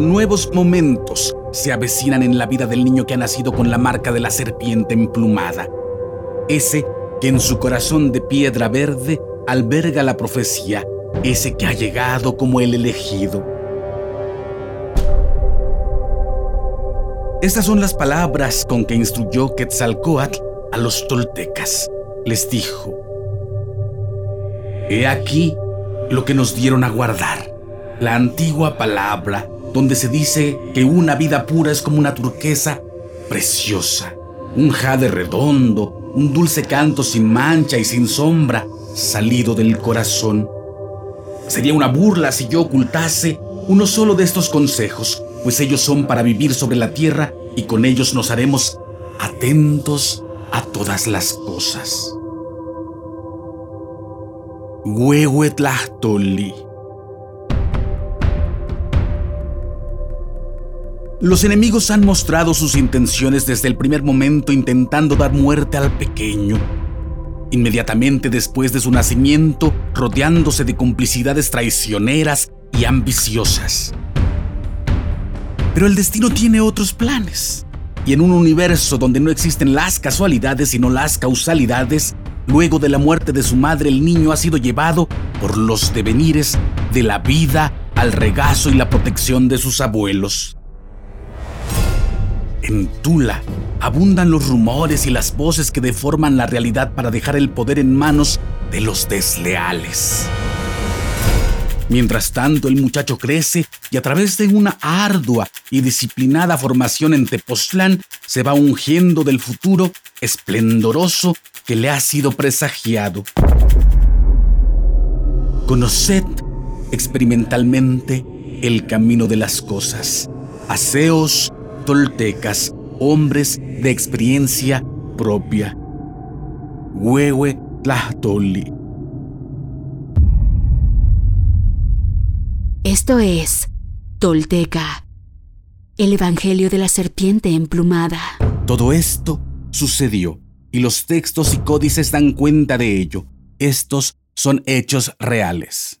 nuevos momentos se avecinan en la vida del niño que ha nacido con la marca de la serpiente emplumada. Ese que en su corazón de piedra verde alberga la profecía, ese que ha llegado como el elegido. Estas son las palabras con que instruyó Quetzalcoatl a los toltecas. Les dijo, He aquí lo que nos dieron a guardar, la antigua palabra donde se dice que una vida pura es como una turquesa preciosa, un jade redondo, un dulce canto sin mancha y sin sombra, salido del corazón. Sería una burla si yo ocultase uno solo de estos consejos, pues ellos son para vivir sobre la tierra y con ellos nos haremos atentos a todas las cosas. Huehuetlahtoli. Los enemigos han mostrado sus intenciones desde el primer momento intentando dar muerte al pequeño. Inmediatamente después de su nacimiento, rodeándose de complicidades traicioneras y ambiciosas. Pero el destino tiene otros planes. Y en un universo donde no existen las casualidades sino las causalidades, luego de la muerte de su madre el niño ha sido llevado por los devenires de la vida al regazo y la protección de sus abuelos. En Tula abundan los rumores y las voces que deforman la realidad para dejar el poder en manos de los desleales. Mientras tanto, el muchacho crece y a través de una ardua y disciplinada formación en Tepoztlán se va ungiendo del futuro esplendoroso que le ha sido presagiado. Conoced experimentalmente el camino de las cosas. Aseos toltecas, hombres de experiencia propia. Huehue Tlahtoli. Esto es Tolteca, el Evangelio de la Serpiente Emplumada. Todo esto sucedió y los textos y códices dan cuenta de ello. Estos son hechos reales.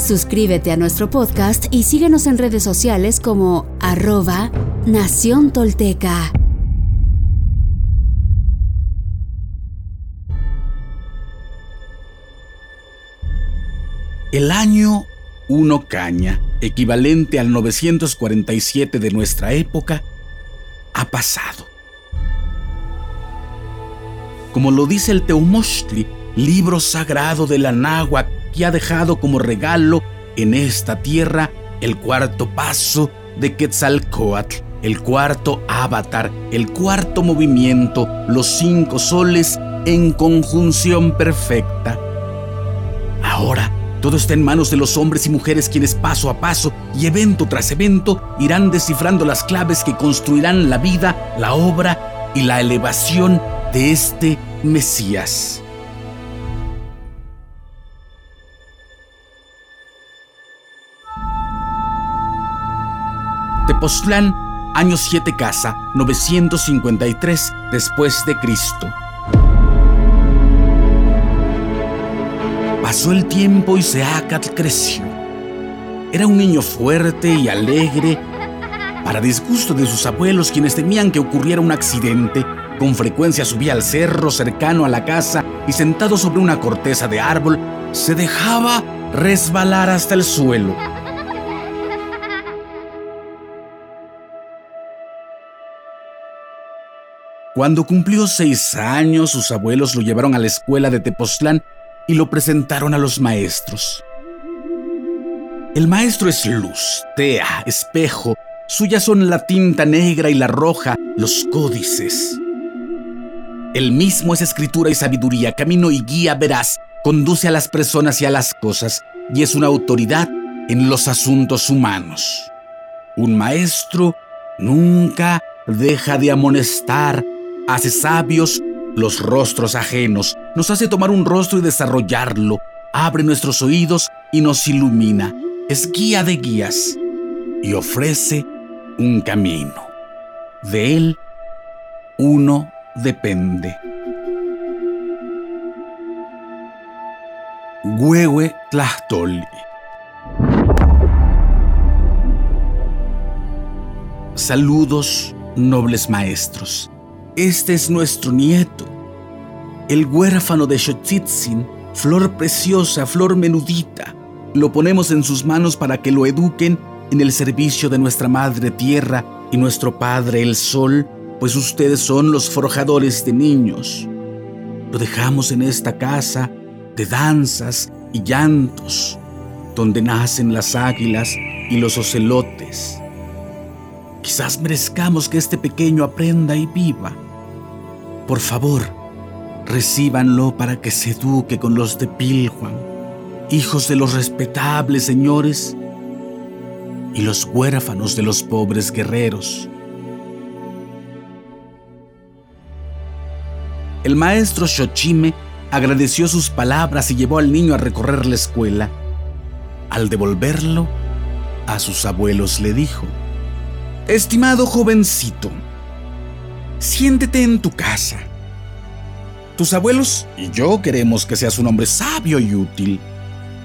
Suscríbete a nuestro podcast y síguenos en redes sociales como arroba Nación Tolteca. El año 1 caña, equivalente al 947 de nuestra época, ha pasado. Como lo dice el Teumochtli, libro sagrado de la náhuatl, que ha dejado como regalo en esta tierra el cuarto paso de Quetzalcoatl, el cuarto avatar, el cuarto movimiento, los cinco soles en conjunción perfecta. Ahora, todo está en manos de los hombres y mujeres quienes paso a paso y evento tras evento irán descifrando las claves que construirán la vida, la obra y la elevación de este Mesías. Tepoztlán, año 7 casa, 953 después de Cristo. Pasó el tiempo y Seacat creció. Era un niño fuerte y alegre, para disgusto de sus abuelos quienes temían que ocurriera un accidente, Con frecuencia subía al cerro cercano a la casa y sentado sobre una corteza de árbol, se dejaba resbalar hasta el suelo. Cuando cumplió seis años, sus abuelos lo llevaron a la escuela de Tepoztlán y lo presentaron a los maestros. El maestro es luz, tea, espejo, suyas son la tinta negra y la roja, los códices. El mismo es escritura y sabiduría, camino y guía veraz, conduce a las personas y a las cosas, y es una autoridad en los asuntos humanos. Un maestro nunca deja de amonestar hace sabios los rostros ajenos, nos hace tomar un rostro y desarrollarlo, abre nuestros oídos y nos ilumina, es guía de guías y ofrece un camino. De él uno depende. Huehue Tlachtoli. Saludos, nobles maestros. Este es nuestro nieto, el huérfano de Xochitzin, flor preciosa, flor menudita. Lo ponemos en sus manos para que lo eduquen en el servicio de nuestra Madre Tierra y nuestro Padre el Sol, pues ustedes son los forjadores de niños. Lo dejamos en esta casa de danzas y llantos, donde nacen las águilas y los ocelotes. Quizás merezcamos que este pequeño aprenda y viva. Por favor, recíbanlo para que se eduque con los de Piljuan, hijos de los respetables señores y los huérfanos de los pobres guerreros. El maestro Xochime agradeció sus palabras y llevó al niño a recorrer la escuela. Al devolverlo, a sus abuelos le dijo, Estimado jovencito, siéntete en tu casa. Tus abuelos y yo queremos que seas un hombre sabio y útil.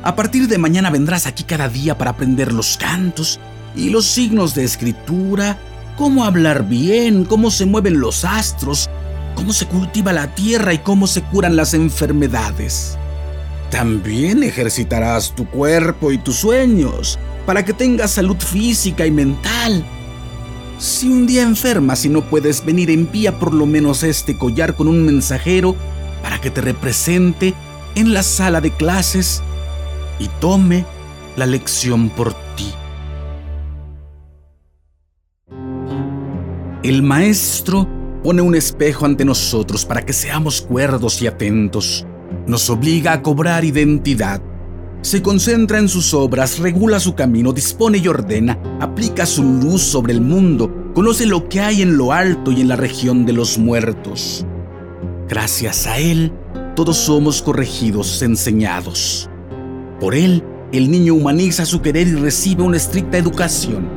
A partir de mañana vendrás aquí cada día para aprender los cantos y los signos de escritura, cómo hablar bien, cómo se mueven los astros, cómo se cultiva la tierra y cómo se curan las enfermedades. También ejercitarás tu cuerpo y tus sueños para que tengas salud física y mental si un día enfermas y no puedes venir, envía por lo menos este collar con un mensajero para que te represente en la sala de clases y tome la lección por ti. El maestro pone un espejo ante nosotros para que seamos cuerdos y atentos. Nos obliga a cobrar identidad se concentra en sus obras, regula su camino, dispone y ordena, aplica su luz sobre el mundo, conoce lo que hay en lo alto y en la región de los muertos. Gracias a Él, todos somos corregidos, enseñados. Por Él, el niño humaniza su querer y recibe una estricta educación.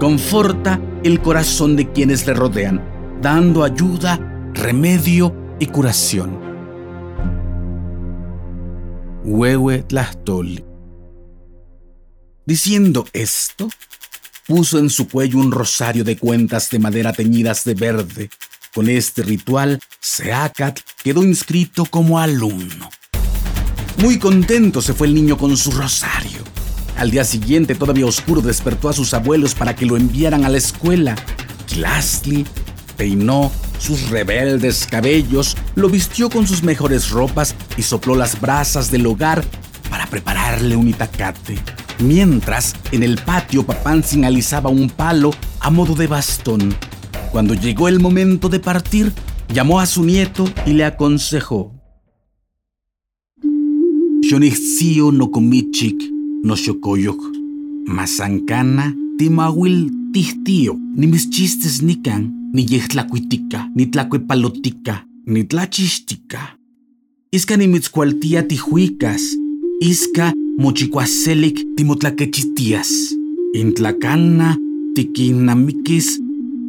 Conforta el corazón de quienes le rodean, dando ayuda, remedio y curación. Huehue Tlachtoli. Diciendo esto, puso en su cuello un rosario de cuentas de madera teñidas de verde. Con este ritual, Seacat quedó inscrito como alumno. Muy contento se fue el niño con su rosario. Al día siguiente, todavía oscuro, despertó a sus abuelos para que lo enviaran a la escuela. Kilastli peinó sus rebeldes cabellos, lo vistió con sus mejores ropas y sopló las brasas del hogar para prepararle un itacate. Mientras, en el patio Papán alisaba un palo a modo de bastón. Cuando llegó el momento de partir, llamó a su nieto y le aconsejó. Xonixio no comichik no xocoyoc, mazancana timawil tihtío, ni mis chistes nican ni yehtlacuitica, ni tlacuepalotica, ni tlachixtica. Isca nimitzcualtia tijuicas, isca timotlaquechistias. Intlacana tiquinamiquis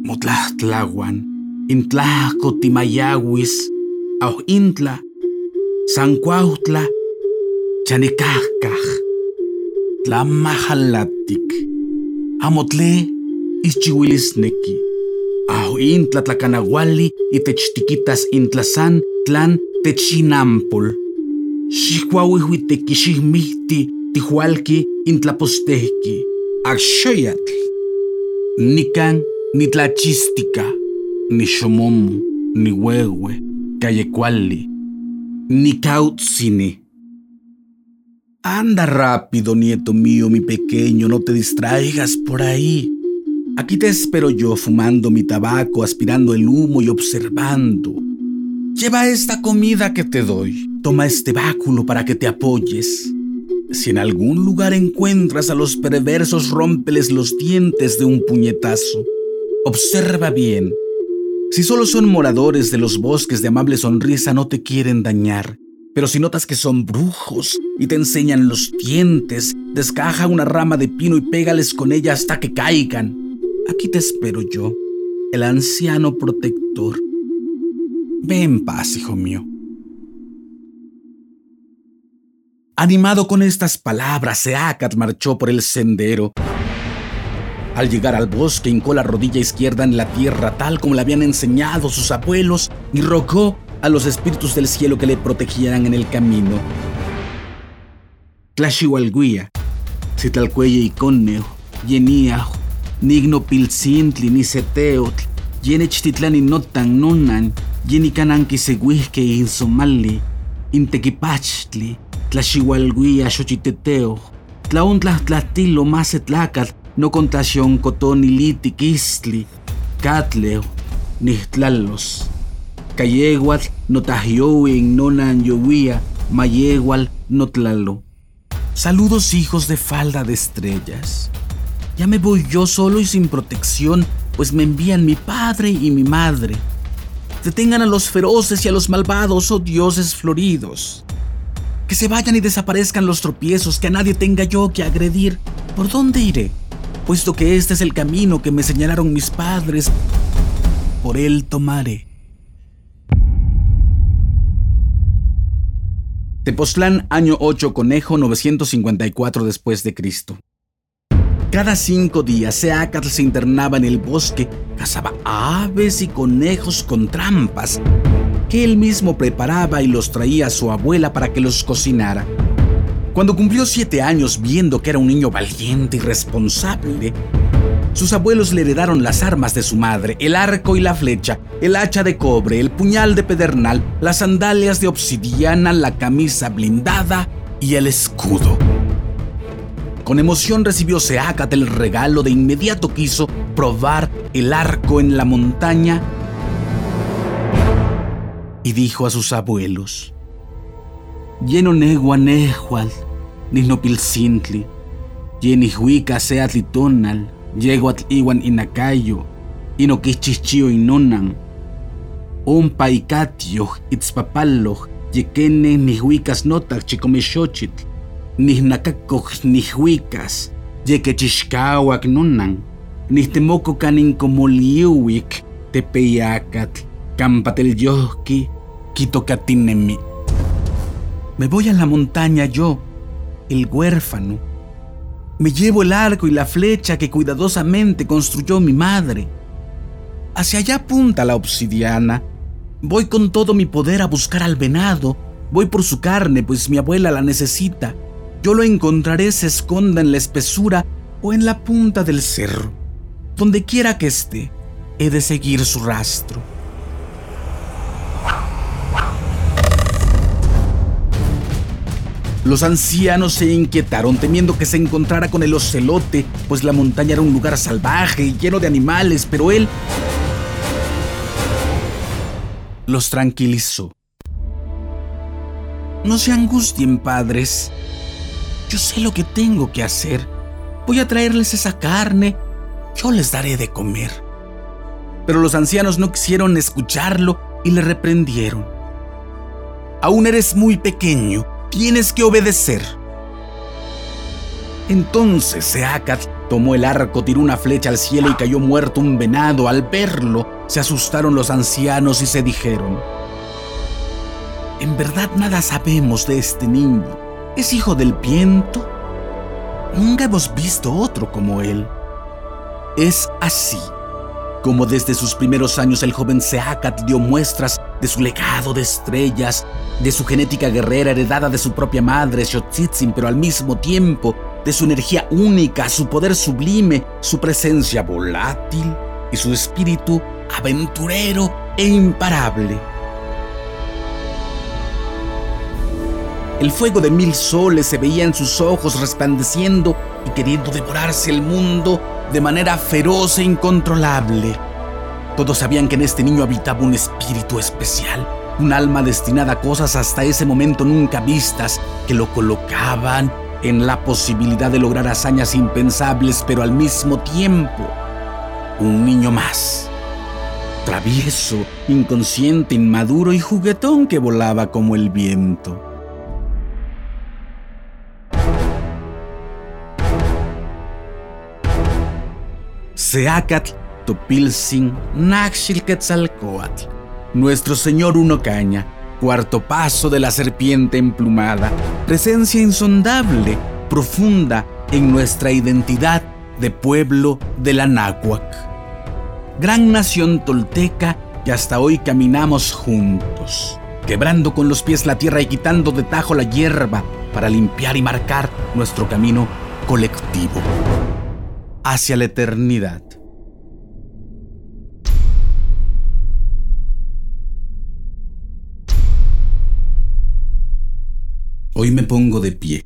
motlahtlahuan, intlahco timayawis, au intla, sancuautla, chanicajcaj, tlamajalatic, amotle ischiwilisneki. Ahu intla tlacanahuali y techtiquitas intlasan tlan techinampol. Xihcuauihuitequixihmihti tihualki intlapostehki. Axoyatl. Nican nitlachistica. Ni xomomo, ni huehue, cayecuali. Ni cautzini. Anda rápido, nieto mío, mi pequeño, no te distraigas por ahí. Aquí te espero yo fumando mi tabaco, aspirando el humo y observando. Lleva esta comida que te doy. Toma este báculo para que te apoyes. Si en algún lugar encuentras a los perversos, rómpeles los dientes de un puñetazo. Observa bien. Si solo son moradores de los bosques de amable sonrisa, no te quieren dañar. Pero si notas que son brujos y te enseñan los dientes, descaja una rama de pino y pégales con ella hasta que caigan. Aquí te espero yo, el anciano protector. Ve en paz, hijo mío. Animado con estas palabras, Seacat marchó por el sendero. Al llegar al bosque, hincó la rodilla izquierda en la tierra, tal como le habían enseñado sus abuelos, y rogó a los espíritus del cielo que le protegieran en el camino. Tlashiwalguia, Citalcuelle y Conneo, Yeniajo, Nigno pilcintli ni seteotl, yenechtitlani nonan, yenikananki seguihke insomali, intequipachtli, tlaxihualguia xochiteteo, tlaontlah tlatilo masetlacat, no contación cotoniliti quistli, catleo, nihtlalos. Cayeguatl notahiowi nonan llovía, mayegual notlalo. Saludos hijos de falda de estrellas. Ya me voy yo solo y sin protección, pues me envían mi padre y mi madre. Detengan a los feroces y a los malvados, oh dioses floridos. Que se vayan y desaparezcan los tropiezos, que a nadie tenga yo que agredir. ¿Por dónde iré? Puesto que este es el camino que me señalaron mis padres, por él tomaré. Tepoztlán, año 8, conejo 954 después de Cristo. Cada cinco días Seacatl se internaba en el bosque, cazaba aves y conejos con trampas, que él mismo preparaba y los traía a su abuela para que los cocinara. Cuando cumplió siete años, viendo que era un niño valiente y responsable, sus abuelos le heredaron las armas de su madre, el arco y la flecha, el hacha de cobre, el puñal de pedernal, las sandalias de obsidiana, la camisa blindada y el escudo. Con emoción recibió Seacat el regalo, de inmediato quiso probar el arco en la montaña y dijo a sus abuelos, Lleno negua nehual, nihnopilcintli, yenihuica seatlitonal, yeguatl iwan inacayo, inoquichichio inonan, ompa icatio, itzpapaloh, yequene nihuicas notac chicomexochitl, nihnacacoj nihuicas, yequechixcauac nonan, nihtemoko canin comoliuic, tepeyacatl, campatelyohki, quitocatinemi. Me voy a la montaña yo, el huérfano. Me llevo el arco y la flecha que cuidadosamente construyó mi madre. Hacia allá apunta la obsidiana. Voy con todo mi poder a buscar al venado. Voy por su carne, pues mi abuela la necesita. Yo lo encontraré se esconda en la espesura o en la punta del cerro. Donde quiera que esté, he de seguir su rastro. Los ancianos se inquietaron temiendo que se encontrara con el ocelote, pues la montaña era un lugar salvaje y lleno de animales, pero él los tranquilizó. No se angustien, padres. Yo sé lo que tengo que hacer. Voy a traerles esa carne. Yo les daré de comer. Pero los ancianos no quisieron escucharlo y le reprendieron. Aún eres muy pequeño. Tienes que obedecer. Entonces Seacat tomó el arco, tiró una flecha al cielo y cayó muerto un venado. Al verlo, se asustaron los ancianos y se dijeron, en verdad nada sabemos de este niño. ¿Es hijo del viento? Nunca hemos visto otro como él. Es así. como desde sus primeros años el joven Seacat dio muestras de su legado de estrellas, de su genética guerrera heredada de su propia madre, Xochitzin, pero al mismo tiempo de su energía única, su poder sublime, su presencia volátil y su espíritu aventurero e imparable. El fuego de mil soles se veía en sus ojos resplandeciendo y queriendo devorarse el mundo de manera feroz e incontrolable. Todos sabían que en este niño habitaba un espíritu especial, un alma destinada a cosas hasta ese momento nunca vistas, que lo colocaban en la posibilidad de lograr hazañas impensables, pero al mismo tiempo, un niño más. Travieso, inconsciente, inmaduro y juguetón que volaba como el viento. Seacat Topilsin Naxilquetzalcoatl, nuestro señor Uno Caña, cuarto paso de la serpiente emplumada, presencia insondable, profunda en nuestra identidad de pueblo de la náhuac. Gran nación tolteca que hasta hoy caminamos juntos, quebrando con los pies la tierra y quitando de tajo la hierba para limpiar y marcar nuestro camino colectivo hacia la eternidad. Hoy me pongo de pie,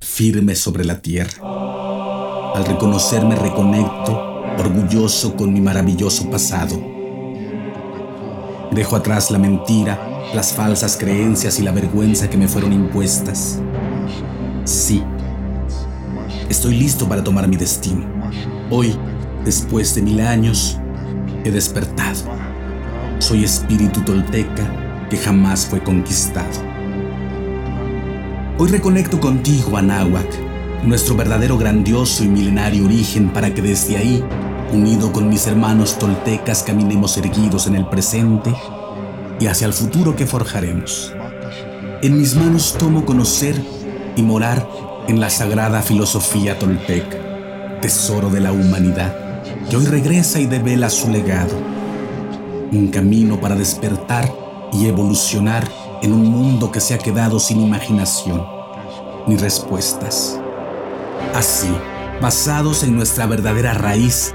firme sobre la tierra. Al reconocerme reconecto, orgulloso con mi maravilloso pasado. Dejo atrás la mentira, las falsas creencias y la vergüenza que me fueron impuestas. Sí, estoy listo para tomar mi destino. Hoy, después de mil años, he despertado. Soy espíritu tolteca que jamás fue conquistado. Hoy reconecto contigo, Anáhuac, nuestro verdadero grandioso y milenario origen para que desde ahí, unido con mis hermanos toltecas, caminemos erguidos en el presente y hacia el futuro que forjaremos. En mis manos tomo conocer y morar en la sagrada filosofía tolteca, tesoro de la humanidad, que hoy regresa y devela su legado. Un camino para despertar y evolucionar en un mundo que se ha quedado sin imaginación ni respuestas. Así, basados en nuestra verdadera raíz,